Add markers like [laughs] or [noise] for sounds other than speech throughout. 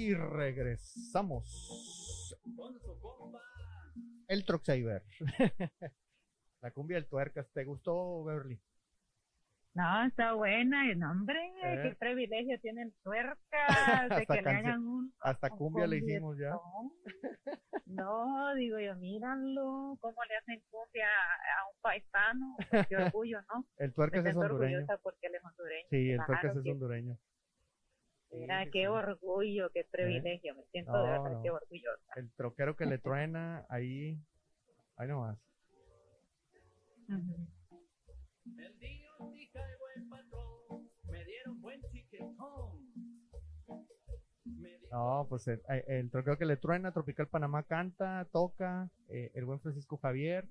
Y regresamos. El Truck Saver. [laughs] La cumbia del tuercas. ¿Te gustó, Beverly? No, está buena. No, hombre, Eh. qué privilegio tienen tuercas [laughs] de Hasta que le hagan un. Hasta un cumbia le hicimos ya. No, digo yo, míralo, cómo le hacen cumbia a un paisano. Qué orgullo, ¿no? [laughs] El tuercas es hondureño. porque él es hondureño. Sí, el tuercas es hondureño. Mira, Sí, qué sí. orgullo, qué privilegio. Me siento No, de verdad no. que orgullosa. El troquero que le truena ahí. Ahí nomás. El día hija de buen patrón, me dieron buen chiquetón. No, pues el, el troquero que le truena, Tropical Panamá canta, toca, eh, el buen Francisco Javier.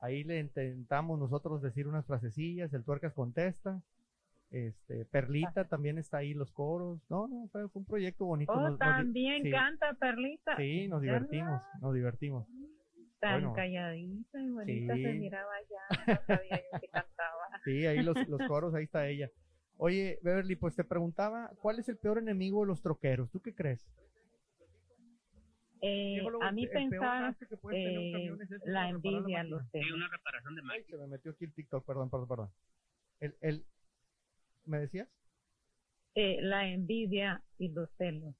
Ahí le intentamos nosotros decir unas frasecillas, el tuercas contesta. Este, Perlita también está ahí los coros. No, no, fue, fue un proyecto bonito. Oh, nos- también sí, canta Perlita. Sí, nos ¿Verdad? divertimos, nos divertimos. Tan Bueno. calladita y bonita Sí. se miraba ya. No sabía yo que cantaba. [laughs] Sí, ahí los, los coros, ahí está ella. Oye, Beverly, pues te preguntaba, ¿cuál es el peor enemigo de los troqueros? ¿Tú qué crees? Eh, a mí pensar eh, la envidia, los celos. una reparación de Ay, se me metió aquí el TikTok, perdón, perdón, perdón. El, el, ¿Me decías? Eh, la envidia y los celos.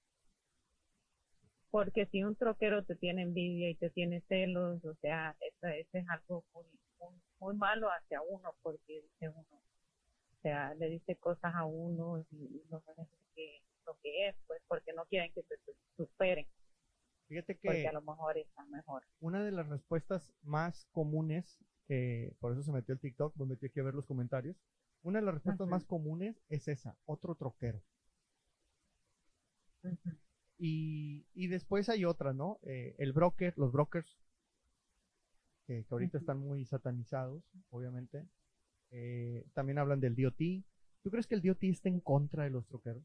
Porque si un troquero te tiene envidia y te tiene celos, o sea, eso, eso es algo muy, muy, muy malo hacia uno, porque dice uno, o sea, le dice cosas a uno y, y no lo que, lo que es, pues, porque no quieren que se su- superen, Fíjate porque que a lo mejor está mejor. una de las respuestas más comunes, que por eso se metió el TikTok, me metí aquí a ver los comentarios. Una de las respuestas más comunes es esa, otro troquero. Y, y después hay otra, ¿no? Eh, el broker, los brokers, que, que ahorita están muy satanizados, obviamente. Eh, también hablan del DOT. ¿Tú crees que el DOT está en contra de los troqueros?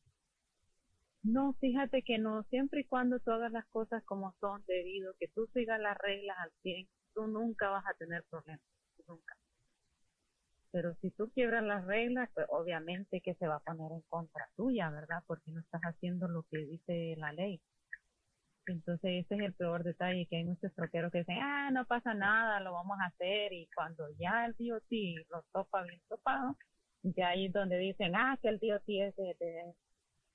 No, fíjate que no, siempre y cuando tú hagas las cosas como son, debido que tú sigas las reglas al 100, tú nunca vas a tener problemas, nunca. Pero si tú quiebras las reglas, pues obviamente que se va a poner en contra tuya, ¿verdad? Porque no estás haciendo lo que dice la ley. Entonces ese es el peor detalle, que hay muchos troqueros que dicen, ah, no pasa nada, lo vamos a hacer, y cuando ya el DOT lo topa bien topado, ya ahí es donde dicen, ah, que el DOT es de,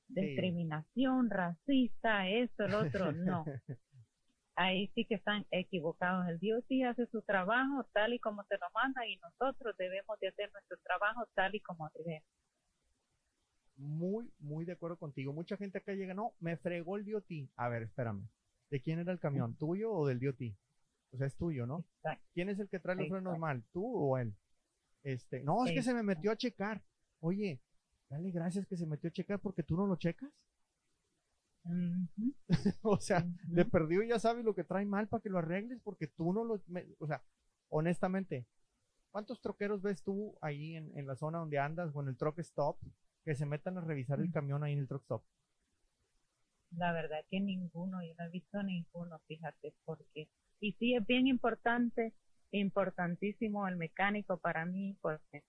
de discriminación, racista, esto, el otro, no. [laughs] Ahí sí que están equivocados. El DOT hace su trabajo tal y como se lo manda y nosotros debemos de hacer nuestro trabajo tal y como debemos. Muy, muy de acuerdo contigo. Mucha gente acá llega, no, me fregó el DOT. A ver, espérame. ¿De quién era el camión? ¿Tuyo o del DOT? O sea, es tuyo, ¿no? Exacto. ¿Quién es el que trae los frenos Exacto. mal? ¿Tú o él? Este, no, es que se me metió a checar. Oye, dale gracias que se metió a checar porque tú no lo checas. [laughs] O sea, ujú. de perdido ya sabes lo que trae mal para que lo arregles porque tú no lo... me- o sea, honestamente, ¿cuántos troqueros ves tú ahí en, en la zona donde andas o en el truck stop que se metan a revisar el Mm. camión ahí en el truck stop? La verdad que ninguno, yo no he visto ninguno, fíjate, porque, y sí es bien importante, importantísimo el mecánico para mí, porque,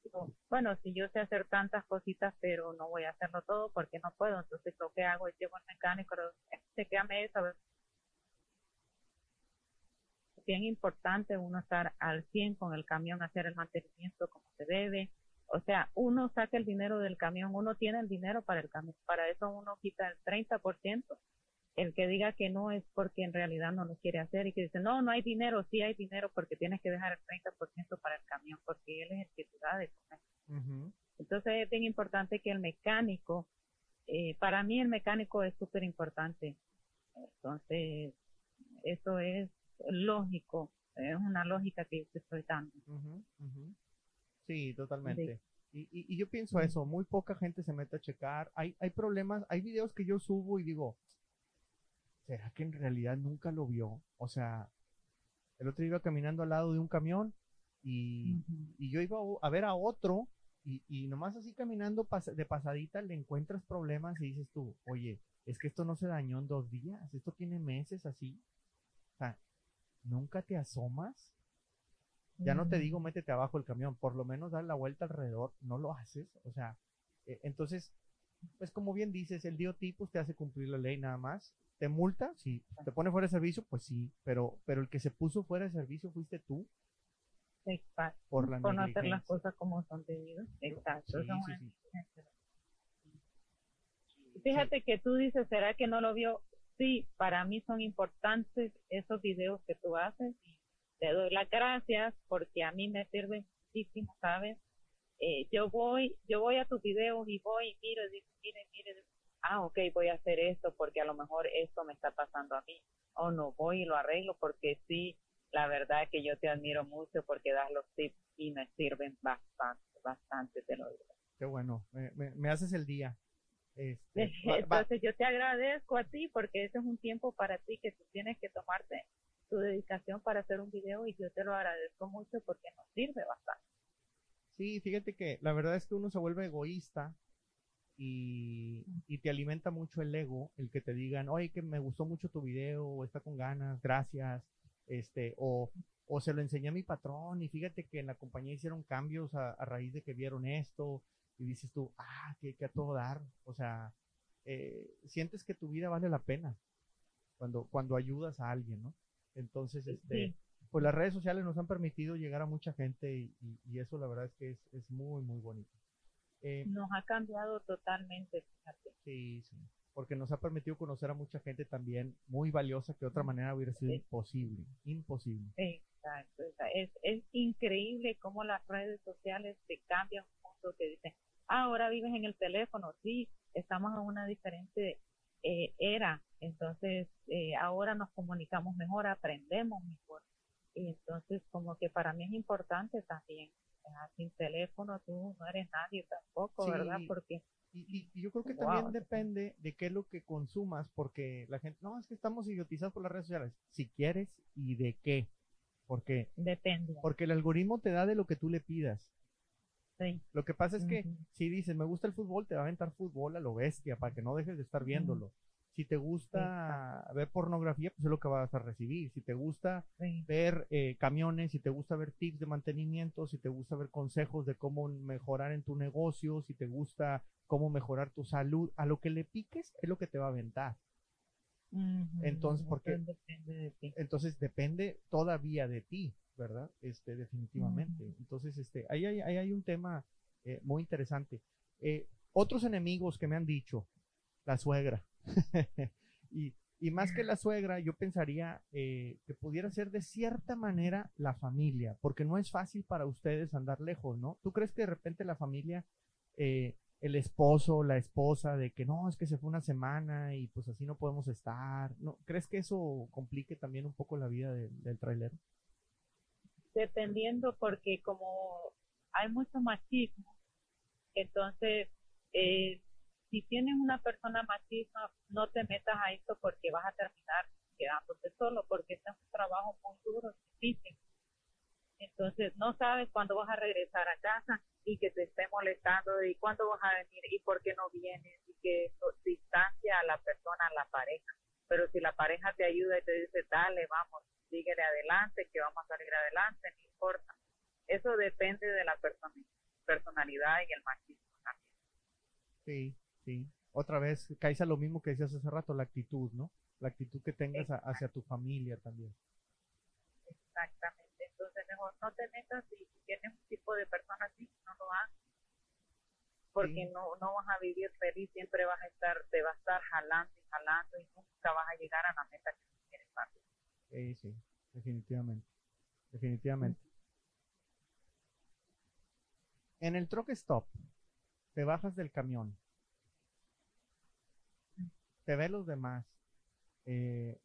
bueno, si yo sé hacer tantas cositas, pero no voy a hacerlo todo porque no puedo, entonces lo que hago es llevo al mecánico, chequeame eso. Es bien importante uno estar al 100 con el camión, hacer el mantenimiento como se debe, o sea, uno saca el dinero del camión, uno tiene el dinero para el camión, para eso uno quita el 30%. El que diga que no es porque en realidad no lo quiere hacer y que dice, no, no hay dinero, sí hay dinero porque tienes que dejar el 30% para el camión, porque él es el que te da de comer. Entonces es bien importante que el mecánico, eh, para mí el mecánico es súper importante. Entonces, eso es lógico, es una lógica que yo te estoy dando. Sí, totalmente. Y, y- y yo pienso eso, muy poca gente se mete a checar. Hay, hay problemas, hay videos que yo subo y digo, ¿será que en realidad nunca lo vio? O sea, el otro iba caminando al lado de un camión y, y yo iba a ver a otro y, y nomás así caminando pas- de pasadita le encuentras problemas y dices tú, oye, es que esto no se dañó en dos días, esto tiene meses así. O sea, ¿nunca te asomas? Ya no te digo métete abajo del camión, por lo menos dar la vuelta alrededor, no lo haces. O sea, eh, entonces pues como bien dices, el pues te hace cumplir la ley nada más. ¿Te multa? Sí. ¿Te pone fuera de servicio? Pues sí. Pero, pero el que se puso fuera de servicio fuiste tú. Exacto. Por la no hacer las cosas como son debidas. Exacto. Sí, sí, sí. Fíjate que tú dices, ¿será que no lo vio? Sí, para mí son importantes esos videos que tú haces te doy las gracias porque a mí me sirve muchísimo, ¿sabes? Eh, yo voy, yo voy a tus videos y voy y miro y digo, mire, mire, ah, ok, voy a hacer esto porque a lo mejor esto me está pasando a mí. O no, voy y lo arreglo porque sí, la verdad es que yo te admiro mucho porque das los tips y me sirven bastante, bastante, te lo digo. Qué bueno. Me, me- me haces el día. Este, [laughs] va- va- Entonces yo te agradezco a ti porque ese es un tiempo para ti que tú tienes que tomarte tu dedicación para hacer un video y yo te lo agradezco mucho porque nos sirve bastante. Sí, fíjate que la verdad es que uno se vuelve egoísta y, y te alimenta mucho el ego, el que te digan, oye, que me gustó mucho tu video, o está con ganas, gracias, este, o, o se lo enseñé a mi patrón y fíjate que en la compañía hicieron cambios a, a raíz de que vieron esto y dices tú, ah, que, que a todo dar, o sea, eh, sientes que tu vida vale la pena cuando, cuando ayudas a alguien, ¿no? Entonces, este, Sí. pues las redes sociales nos han permitido llegar a mucha gente y, y- y eso la verdad es que es, es muy, muy bonito. Eh, Nos ha cambiado totalmente, fíjate. sí, sí, porque nos ha permitido conocer a mucha gente también muy valiosa que de otra manera hubiera sido Sí. imposible, imposible. Exacto. Es, es increíble cómo las redes sociales te cambian mundo que dicen, ah, ahora vives en el teléfono, sí, estamos en una diferente eh, era, entonces eh, ahora nos comunicamos mejor, aprendemos mejor. Y entonces como que para mí es importante también, ah, sin teléfono tú no eres nadie tampoco, Sí. ¿verdad? Porque Y, y- y yo creo que Wow, también depende de qué es lo que consumas, porque la gente, no, es que estamos idiotizados por las redes sociales. Si quieres y de qué. Porque, depende. porque el algoritmo te da de lo que tú le pidas. Sí. Lo que pasa es que si dices, me gusta el fútbol, te va a aventar fútbol a lo bestia para que no dejes de estar viéndolo. Si te gusta ver pornografía, pues es lo que vas a recibir. Si te gusta Sí. ver eh, camiones, si te gusta ver tips de mantenimiento, si te gusta ver consejos de cómo mejorar en tu negocio, si te gusta cómo mejorar tu salud, a lo que le piques es lo que te va a aventar. Entonces, ¿por qué? Entonces, depende de ti. Entonces depende todavía de ti, ¿verdad? Este, definitivamente. Entonces, este, ahí hay, ahí hay un tema eh, muy interesante. Eh, otros enemigos que me han dicho, la suegra. [laughs] y, y más que la suegra, yo pensaría eh, que pudiera ser de cierta manera la familia, porque no es fácil para ustedes andar lejos, ¿no? ¿Tú crees que de repente la familia, eh, el esposo, la esposa, de que no, es que se fue una semana y pues así no podemos estar, ¿no? ¿Crees que eso complique también un poco la vida del, trailero? dependiendo porque como hay mucho machismo, entonces eh, si tienes una persona machista, no te metas a esto porque vas a terminar quedándote solo, porque este es un trabajo muy duro, difícil. Entonces no sabes cuándo vas a regresar a casa y que te esté molestando y cuándo vas a venir y por qué no vienes y que eso distancia a la persona, a la pareja. Pero si la pareja te ayuda y te dice, dale, vamos, síguele adelante, que vamos a salir adelante, no importa. Eso depende de la persona, personalidad y el machismo también. Sí, sí. Otra vez, caes a lo mismo que decías hace rato, la actitud, ¿no? La actitud que tengas a- hacia tu familia también. Exactamente. Entonces mejor no te metas si tienes un tipo de persona así, no lo hagas. Porque Sí. no, no vas a vivir feliz, siempre vas a estar, te va a estar jalando y jalando y nunca vas a llegar a la meta que tú quieres para ti. Sí, sí, definitivamente. Definitivamente. En el truck stop, te bajas del camión, te ven los demás. eh,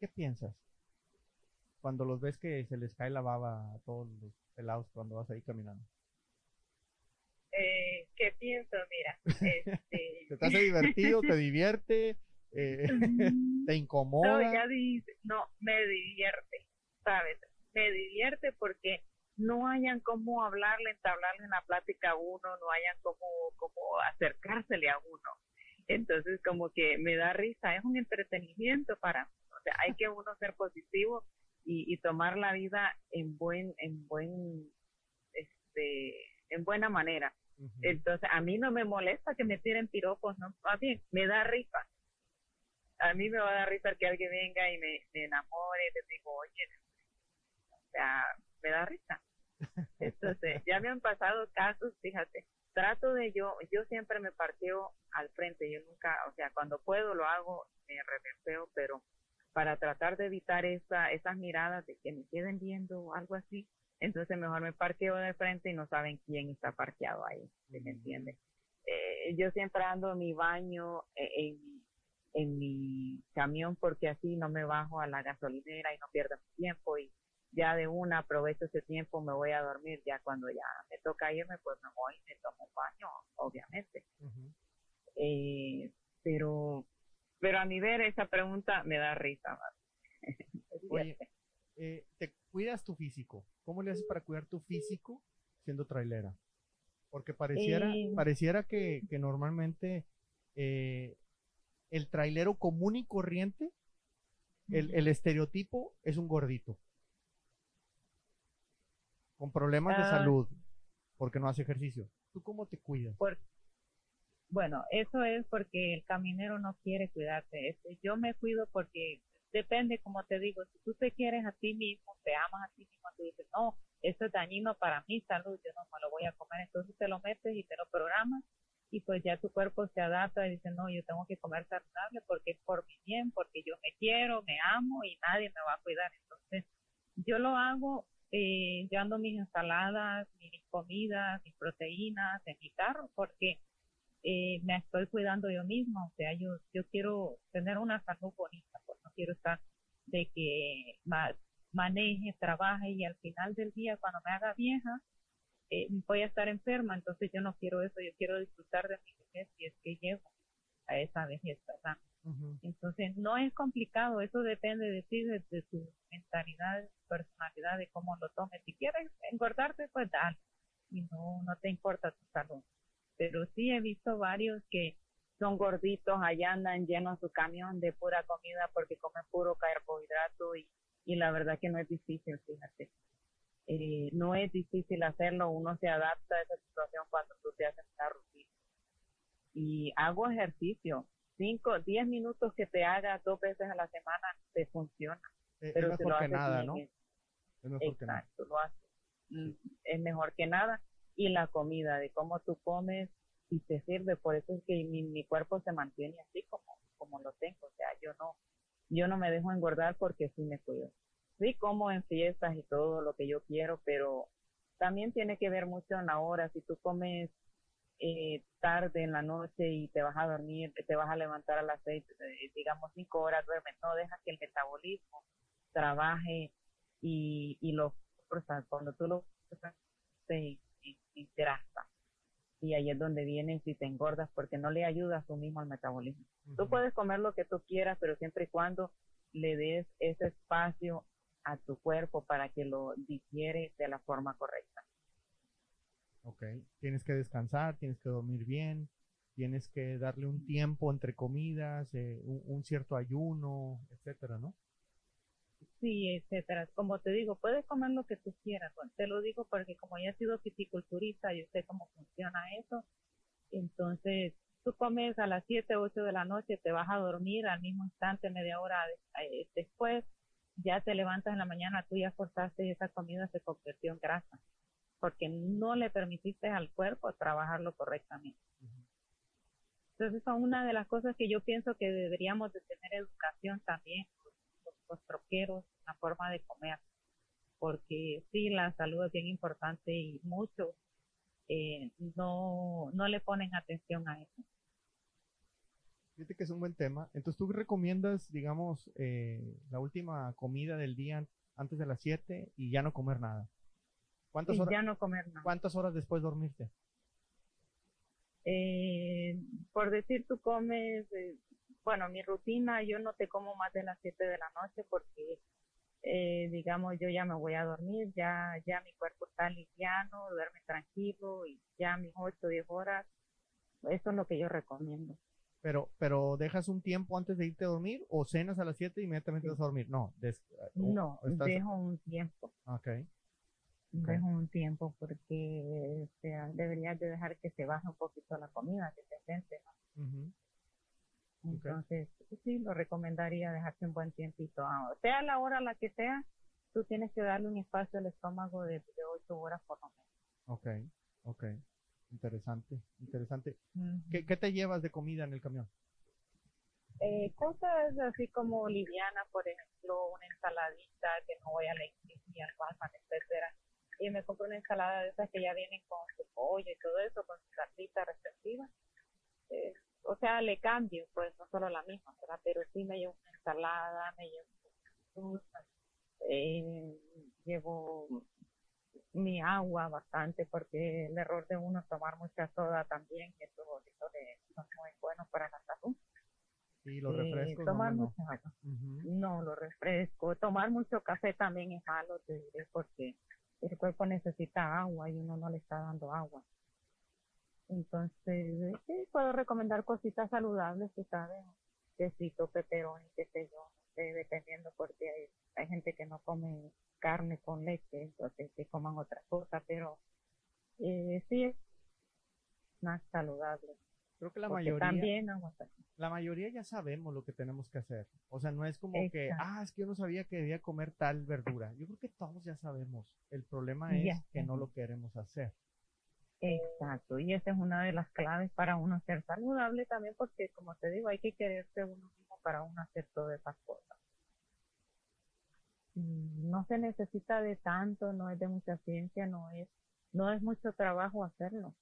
¿Qué piensas? Cuando los ves que se les cae la baba a todos los pelados cuando vas ahí caminando. Eh, ¿Qué pienso? Mira, este, [laughs] ¿Te hace divertido? ¿Te divierte? eh, [laughs] ¿Te incomoda? No, ya dice, no, me divierte, ¿sabes? Me divierte porque no hayan cómo hablarle, entablarle una plática a uno, no hayan cómo, cómo acercársele a uno. Entonces, como que me da risa, es un entretenimiento para mí. O sea, hay que uno ser positivo y, y tomar la vida en buen, en buen, este, en buena manera. Entonces, a mí no me molesta que me tiren piropos, no, más bien, me da risa. A mí me va a dar risa que alguien venga y me, me enamore, y les digo, oye, o sea, me da risa. [laughs] Entonces, ya me han pasado casos, fíjate, trato de yo, yo siempre me parteo al frente, yo nunca, o sea, cuando puedo lo hago, me reverseo, pero para tratar de evitar esa, esas miradas de que me queden viendo o algo así, entonces mejor me parqueo de frente y no saben quién está parqueado ahí, ¿sí me entiendes? Eh, yo siempre ando en mi baño, eh, en, mi- en mi camión, porque así no me bajo a la gasolinera y no pierdo mi tiempo y ya de una aprovecho ese tiempo, me voy a dormir, ya cuando ya me toca irme, pues me voy y me tomo un baño, obviamente. Eh, pero, pero a mi ver esa pregunta me da risa. [laughs] Oye, eh, ¿te cuidas tu físico? ¿Cómo le haces para cuidar tu físico siendo trailera? Porque pareciera, Eh. pareciera que, que normalmente el trailero común y corriente, el, el estereotipo es un gordito. Con problemas de Ah. salud, porque no hace ejercicio. ¿Tú cómo te cuidas? Por- bueno, eso es porque el caminero no quiere cuidarse. Este, yo me cuido porque depende, como te digo, si tú te quieres a ti mismo, te amas a ti mismo, tú dices, no, esto es dañino para mi salud, yo no me lo voy a comer, entonces te lo metes y te lo programas y pues ya tu cuerpo se adapta y dice, no, yo tengo que comer saludable porque es por mi bien, porque yo me quiero, me amo y nadie me va a cuidar. Entonces, yo lo hago eh, llevando mis ensaladas, mis comidas, mis proteínas en mi carro, porque eh, me estoy cuidando yo misma, o sea, yo, yo quiero tener una salud bonita, pues no quiero estar de que ma- maneje, trabaje y al final del día, cuando me haga vieja, eh, voy a estar enferma, entonces yo no quiero eso, yo quiero disfrutar de mi vejez y es que llego a esa vejez, ¿verdad? Entonces, no es complicado, eso depende de ti, de, de tu mentalidad, personalidad, de cómo lo tomes. Si quieres engordarte, pues dale, y no, no te importa tu salud. Pero sí he visto varios que son gorditos, allá andan llenos su camión de pura comida porque comen puro carbohidrato y, y la verdad que no es difícil, fíjate. Eh, no es difícil hacerlo, uno se adapta a esa situación cuando tú te haces una rutina. Y hago ejercicio, cinco, diez minutos que te hagas dos veces a la semana te funciona. Eh, Pero es mejor que haces nada, ¿no? es- Es mejor que nada. Exacto, lo haces. Mm, Es mejor que nada. Y la comida, de cómo tú comes y te sirve. Por eso es que mi, mi cuerpo se mantiene así como, como lo tengo. O sea, yo no, yo no me dejo engordar porque sí me cuido. Sí como en fiestas y todo lo que yo quiero, pero también tiene que ver mucho en la hora. Si tú comes eh, tarde en la noche y te vas a dormir, te vas a levantar a las seis, eh, digamos cinco horas duermes, no dejas que el metabolismo trabaje y, y lo cuando tú lo se hidrata. Y ahí es donde vienes y te engordas porque no le ayudas tú mismo al metabolismo. Tú Ujú. puedes comer lo que tú quieras, pero siempre y cuando le des ese espacio a tu cuerpo para que lo digiere de la forma correcta. Ok, tienes que descansar, tienes que dormir bien, tienes que darle un tiempo entre comidas, eh, un, cierto ayuno, etcétera, ¿no? Sí, etcétera. Como te digo, puedes comer lo que tú quieras. Te lo digo porque como ya he sido fisiculturista, yo sé cómo funciona eso. Entonces, tú comes a las 7, 8 de la noche, te vas a dormir al mismo instante, media hora eh, después, ya te levantas en la mañana, tú ya cortaste y esa comida se convirtió en grasa, porque no le permitiste al cuerpo trabajarlo correctamente. Entonces, son una de las cosas que yo pienso que deberíamos de tener educación también, los, los troqueros, la forma de comer, porque sí, la salud es bien importante y muchos eh, no, no le ponen atención a eso. Fíjate que es un buen tema. Entonces, ¿tú recomiendas, digamos, eh, la última comida del día antes de las 7 y ya no comer nada? ¿Cuántas Y horas, ya no comer nada. ¿cuántas horas después dormirte? Eh, por decir, tú comes, eh, bueno, mi rutina, yo no te como más de las 7 de la noche porque, eh, digamos, yo ya me voy a dormir, ya, ya mi cuerpo está liviano, duerme tranquilo y ya mis 8 o 10 horas, eso es lo que yo recomiendo. Pero, pero ¿dejas un tiempo antes de irte a dormir o cenas a las 7 y inmediatamente Sí. vas a dormir? No, des- No, estás- dejo un tiempo. Ok. Dejo un tiempo porque o sea, deberías de dejar que se baje un poquito la comida, que se siente, ¿no? Ujú. Ok. Entonces, sí, lo recomendaría dejarse un buen tiempito. Ah, Sea la hora la que sea, tú tienes que darle un espacio al estómago de, de 8 horas por lo Ok, ok. Interesante, interesante. menos. ¿Qué, qué te llevas de comida en el camión? Eh, cosas así como livianas, por ejemplo, una ensaladita que no voy a la iglesia, pasan, etcétera. Y me compro una ensalada de esas que ya vienen con su pollo y todo eso, con su salsita respectiva. Eh, o sea, le cambio, pues, no solo la misma, ¿verdad? Pero sí me llevo una ensalada, me llevo frutas, eh, llevo mi agua bastante, porque el error de uno es tomar mucha soda también, que eso, eso de- no es muy bueno para la salud. Y los Eh, refrescos. no, tomar no. mucha agua. Ujú. No, lo refresco. Tomar mucho café también es malo, te diré, porque el cuerpo necesita agua y uno no le está dando agua. Entonces, sí, puedo recomendar cositas saludables, tú sabes, quesito, pepperoni, qué sé yo, sé, dependiendo, porque hay, hay gente que no come carne con leche, entonces que coman otra cosa, pero eh, sí es más saludable. Creo que la porque mayoría, también aguanta. la mayoría ya sabemos lo que tenemos que hacer. O sea, no es como que, ah, es que yo no sabía que debía comer tal verdura. Yo creo que todos ya sabemos. El problema es Ya que no lo queremos hacer. Exacto, y esa es una de las claves para uno ser saludable también, porque como te digo, hay que quererse uno mismo para uno hacer todas esas cosas. Mm, No se necesita de tanto, no es de mucha ciencia, no es, no es mucho trabajo hacerlo,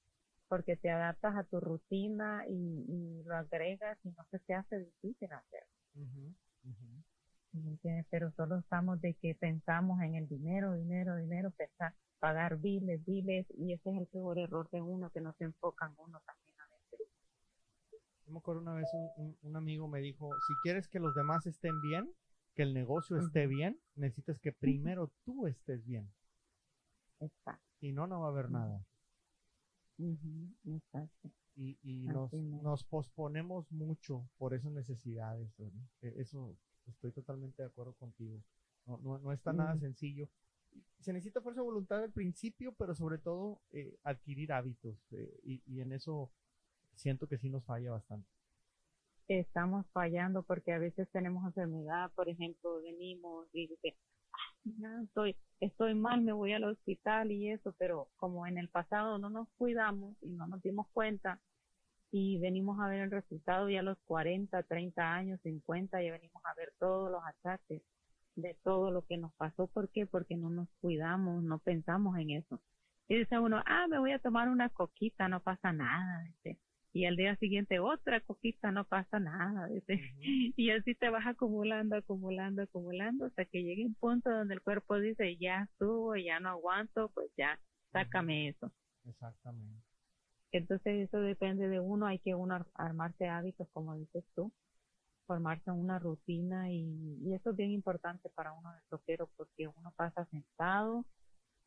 porque te adaptas a tu rutina y, y lo agregas y no se te hace difícil hacer. Ujú, ujú. ¿me entiendes? Pero solo estamos de que pensamos en el dinero, dinero, dinero, pensar, pagar biles, biles, y ese es el peor error de uno, que no se enfoca en uno también a veces. Yo me acuerdo una vez un, un- un amigo me dijo, si quieres que los demás estén bien, que el negocio esté bien, necesitas que primero tú estés bien. Exacto. Si no, no va a haber Ujú. Exacto. Y, y nos, nos posponemos mucho por esas necesidades. E- Eso estoy totalmente de acuerdo contigo. No, no, no está nada sencillo. Se necesita fuerza de voluntad al principio, pero sobre todo eh, adquirir hábitos. eh, y, y en eso siento que sí nos falla bastante. Estamos fallando porque a veces tenemos enfermedad, por ejemplo, venimos y dice, "Ay, no, estoy, estoy mal, me voy al hospital y eso, pero como en el pasado no nos cuidamos y no nos dimos cuenta y venimos a ver el resultado ya a los 40, 30 años, 50, ya venimos a ver todos los achaques de todo lo que nos pasó. ¿Por qué? Porque no nos cuidamos, no pensamos en eso. Y dice uno, ah, me voy a tomar una coquita, no pasa nada. Dice. Y al día siguiente otra coquita, no pasa nada. [laughs] Y así te vas acumulando, acumulando, acumulando, hasta que llegue un punto donde el cuerpo dice, ya estuvo, ya no aguanto, pues ya, sácame eso. Exactamente. Entonces eso depende de uno, hay que uno ar- armarse hábitos, como dices tú, formarse una rutina y, y eso es bien importante para uno de troquero porque uno pasa sentado,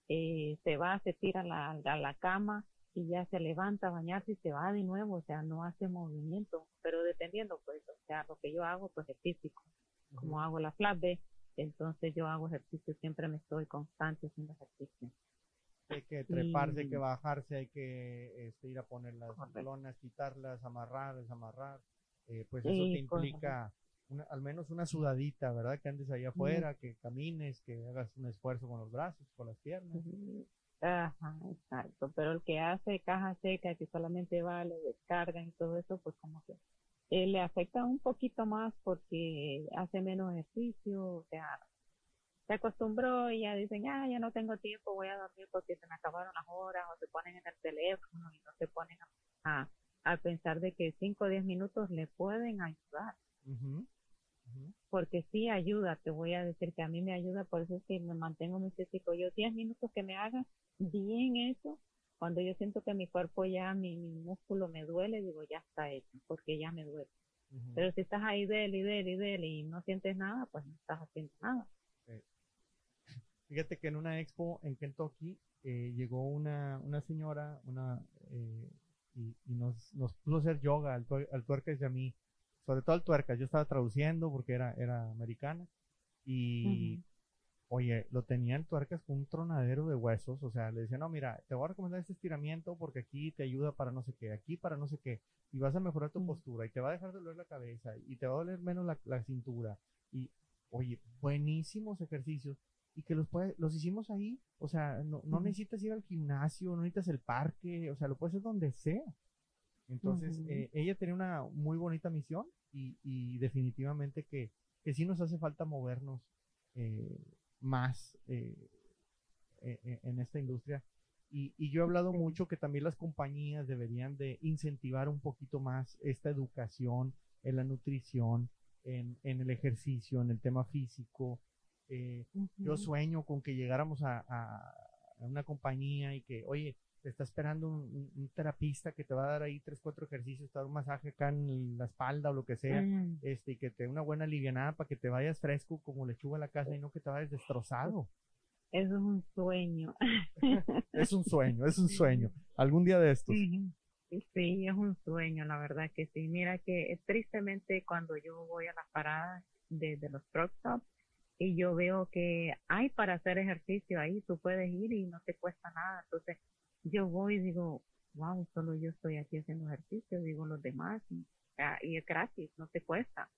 eh, se va, se tira a la, a la cama y ya se levanta a bañarse y se va de nuevo, o sea, no hace movimiento, pero dependiendo, pues, o sea, lo que yo hago, pues es físico, como hago la flat B, entonces yo hago ejercicio, siempre me estoy constante haciendo ejercicio. Hay que treparse, hay que bajarse, hay que este, ir a poner las Correcto. lonas, quitarlas, amarrar, desamarrar. Eh, pues eso Sí, te implica una- al menos una sudadita, ¿verdad? Que andes allá afuera, que camines, que hagas un esfuerzo con los brazos, con las piernas. Ajá, exacto. Pero el que hace caja seca, que solamente va, le descargan y todo eso, pues como que eh, le afecta un poquito más porque hace menos ejercicio, o sea, se acostumbró y ya dicen, ah, ya no tengo tiempo, voy a dormir porque se me acabaron las horas, o se ponen en el teléfono y no se ponen a, a, pensar de que 5 o 10 minutos le pueden ayudar Ujú, ujú. Porque sí ayuda, te voy a decir que a mí me ayuda, por eso es que me mantengo muy físico. Yo 10 minutos que me haga bien eso, cuando yo siento que mi cuerpo ya, mi, mi músculo me duele, digo, ya está hecho, porque ya me duele. Pero si estás ahí del y del y del y no sientes nada, pues no estás haciendo nada. Fíjate que en una expo en Kentucky eh, llegó una, una señora una, eh, y, y nos, nos puso a hacer yoga al, tuer- al tuercas y a mí, sobre todo al tuercas. Yo estaba traduciendo porque era, era americana y Oye, lo tenía en tuercas con un tronadero de huesos, o sea, le decía, no, mira, te voy a recomendar este estiramiento porque aquí te ayuda para no sé qué, aquí para no sé qué, y vas a mejorar tu Mm. postura, y te va a dejar de doler la cabeza, y te va a doler menos la, la cintura, y, oye, buenísimos ejercicios, y que los, puede- los hicimos ahí, o sea, no, no necesitas ir al gimnasio, no necesitas el parque, o sea, lo puedes hacer donde sea. Entonces, eh, ella tenía una muy bonita misión, y, y definitivamente que, que sí nos hace falta movernos eh, más eh, eh, eh, en esta industria. Y, y yo he hablado mucho que también las compañías deberían de incentivar un poquito más esta educación en la nutrición, en, en el ejercicio, en el tema físico. Eh, yo sueño con que llegáramos a, a- a una compañía y que, oye, te está esperando un, un- terapista que te va a dar ahí tres, cuatro ejercicios, te va a dar un masaje acá en la espalda o lo que sea Mm, este, y que te dé una buena livianada para que te vayas fresco como lechuga a la casa y no que te vayas destrozado. Eso [laughs] es un sueño. Es un sueño, es un sueño. Algún día de estos. Sí, es un sueño, la verdad que sí. Mira que eh, tristemente cuando yo voy a las paradas de, de los truck stops y yo veo que hay para hacer ejercicio ahí, tú puedes ir y no te cuesta nada. Entonces yo voy y digo, wow, solo yo estoy aquí haciendo ejercicio, digo los demás, y, ah, y es gratis, no te cuesta.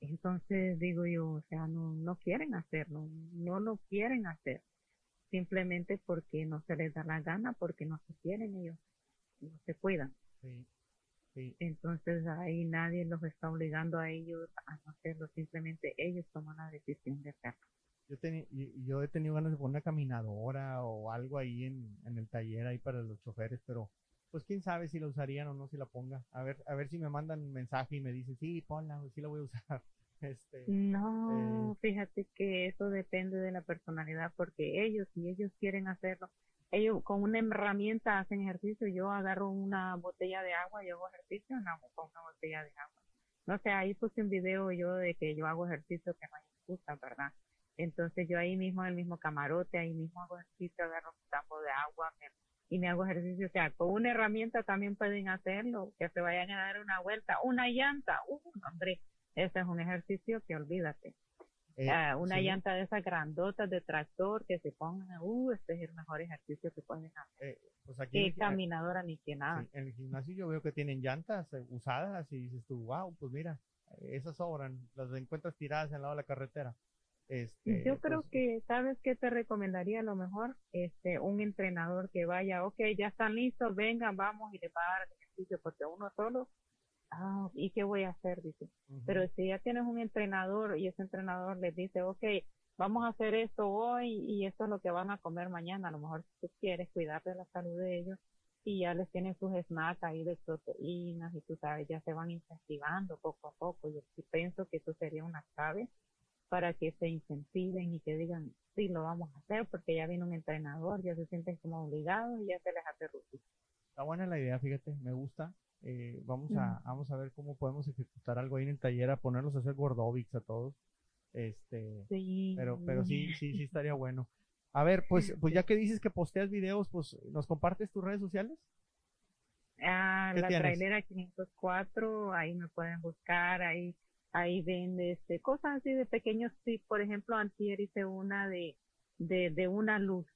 Entonces digo yo, o sea, no, no quieren hacerlo, no lo quieren hacer, simplemente porque no se les da la gana, porque no se quieren ellos, no se cuidan. Sí, sí. Entonces ahí nadie los está obligando a ellos a no hacerlo, simplemente ellos toman la decisión de hacerlo. Yo, teni- yo he tenido ganas de poner una caminadora o algo ahí en, en el taller ahí para los choferes, pero pues quién sabe si la usarían o no si la ponga. A ver, a ver si me mandan un mensaje y me dicen, sí, ponla, sí la voy a usar. [laughs] Este, No, fíjate que eso depende de la personalidad, porque ellos, si ellos quieren hacerlo, ellos con una herramienta hacen ejercicio. Yo agarro una botella de agua y hago ejercicio no, con una botella de agua. No sé, ahí puse un video yo de que yo hago ejercicio que no hay excusa, ¿verdad? Entonces yo ahí mismo, en el mismo camarote, ahí mismo hago ejercicio, agarro un tambo de agua me- y me hago ejercicio. O sea, con una herramienta también pueden hacerlo, que se vayan a dar una vuelta, una llanta, uh, hombre, ese es un ejercicio que olvídate. eh, Ah, una sí, llanta de esas grandotas de tractor que se pongan, uh, este es el mejor ejercicio que pueden hacer. eh, pues aquí en Que gi- caminadora ni que nada. sí, en el gimnasio yo veo que tienen llantas eh, usadas y dices tú, wow, pues mira, eh, esas sobran, las encuentras tiradas al lado de la carretera. Este, Yo creo pues, que, ¿sabes qué te recomendaría a lo mejor? Este, un entrenador que vaya, ok, ya están listos, vengan, vamos y le va a dar el ejercicio, porque uno solo, ah, ¿y qué voy a hacer? Dice. Pero si ya tienes un entrenador y ese entrenador les dice, ok, vamos a hacer esto hoy y esto es lo que van a comer mañana, a lo mejor si tú quieres cuidar de la salud de ellos y ya les tienen sus snacks ahí de proteínas y tú sabes, ya se van incentivando poco a poco. Yo sí pienso que eso sería una clave para que se incentiven y que digan, sí, lo vamos a hacer porque ya viene un entrenador, ya se sienten como obligados y ya se les hace rutina. Está buena la idea, fíjate, me gusta. Eh, vamos a, vamos a ver cómo podemos ejecutar algo ahí en el taller, a ponerlos a hacer gordovics a todos. Este, Sí. pero, pero sí, sí, sí estaría bueno. A ver, pues, [laughs] pues ya que dices que posteas videos, pues, ¿nos compartes tus redes sociales? Ah, ¿Qué la tienes? trailera 504, ahí me pueden buscar, ahí ahí vende este, cosas así de pequeños tips. Por ejemplo, antier hice una de, de, de una luz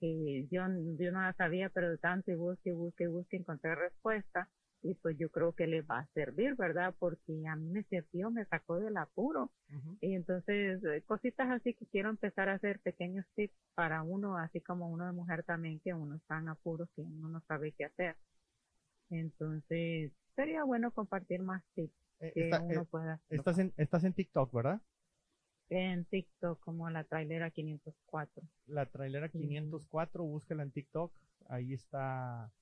que yo, yo no la sabía, pero de tanto y busque, busque, busque, encontré respuesta y pues yo creo que le va a servir, ¿verdad? Porque a mí me sirvió, me sacó del apuro. Y entonces, eh, cositas así que quiero empezar a hacer pequeños tips para uno, así como uno de mujer también, que uno está en apuros, que uno no sabe qué hacer. Entonces, sería bueno compartir más tips Eh, que está- uno eh, pueda estás, en, estás en TikTok, ¿verdad? en TikTok como la trailera 504. La trailera Ujú. 504, búsquela en TikTok. Ahí está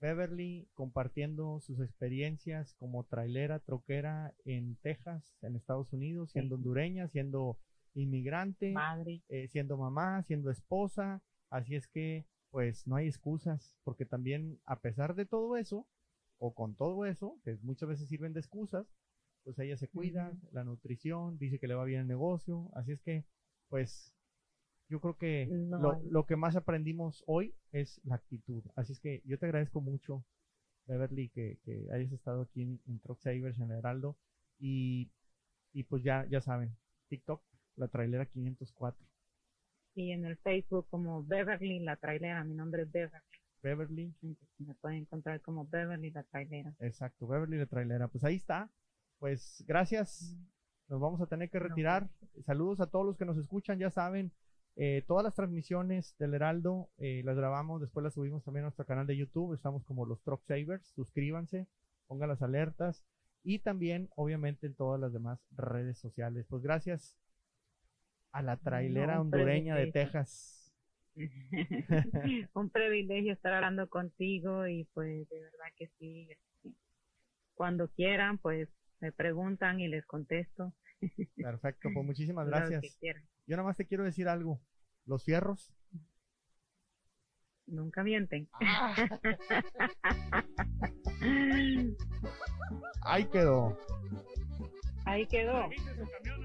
Beverly compartiendo sus experiencias como trailera, troquera en Texas, en Estados Unidos, siendo Sí. hondureña, siendo inmigrante, Madre, eh, siendo mamá, siendo esposa. Así es que, pues, no hay excusas, porque también, a pesar de todo eso, o con todo eso, que muchas veces sirven de excusas, pues ella se cuida, la nutrición, dice que le va bien el negocio. Así es que, pues, yo creo que No lo, lo que más aprendimos hoy es la actitud. Así es que yo te agradezco mucho, Beverly, que, que hayas estado aquí en, en Truck Savers, en Heraldo. Y, y pues ya, ya saben, TikTok, la trailera 504. Y en el Facebook como Beverly la trailera, mi nombre es Beverly. Beverly, Me pueden encontrar como Beverly la trailera. exacto, Beverly la trailera. Pues ahí está. Pues gracias. Nos vamos a tener que retirar. Saludos a todos los que nos escuchan, ya saben. eh, todas las transmisiones del Heraldo eh, las grabamos, después las subimos también a nuestro canal de YouTube. Estamos como los Truck Savers. Suscríbanse, pongan las alertas y también, obviamente, en todas las demás redes sociales. Pues gracias a la trailera No, hondureña de. Texas. [laughs] Un privilegio estar hablando contigo y pues de verdad que sí. este, Cuando quieran, pues me preguntan y les contesto. Perfecto, pues [laughs] muchísimas gracias. Yo nada más te quiero decir algo. Los fierros. Nunca mienten. [laughs] Ahí quedó. Ahí quedó. Avise su camión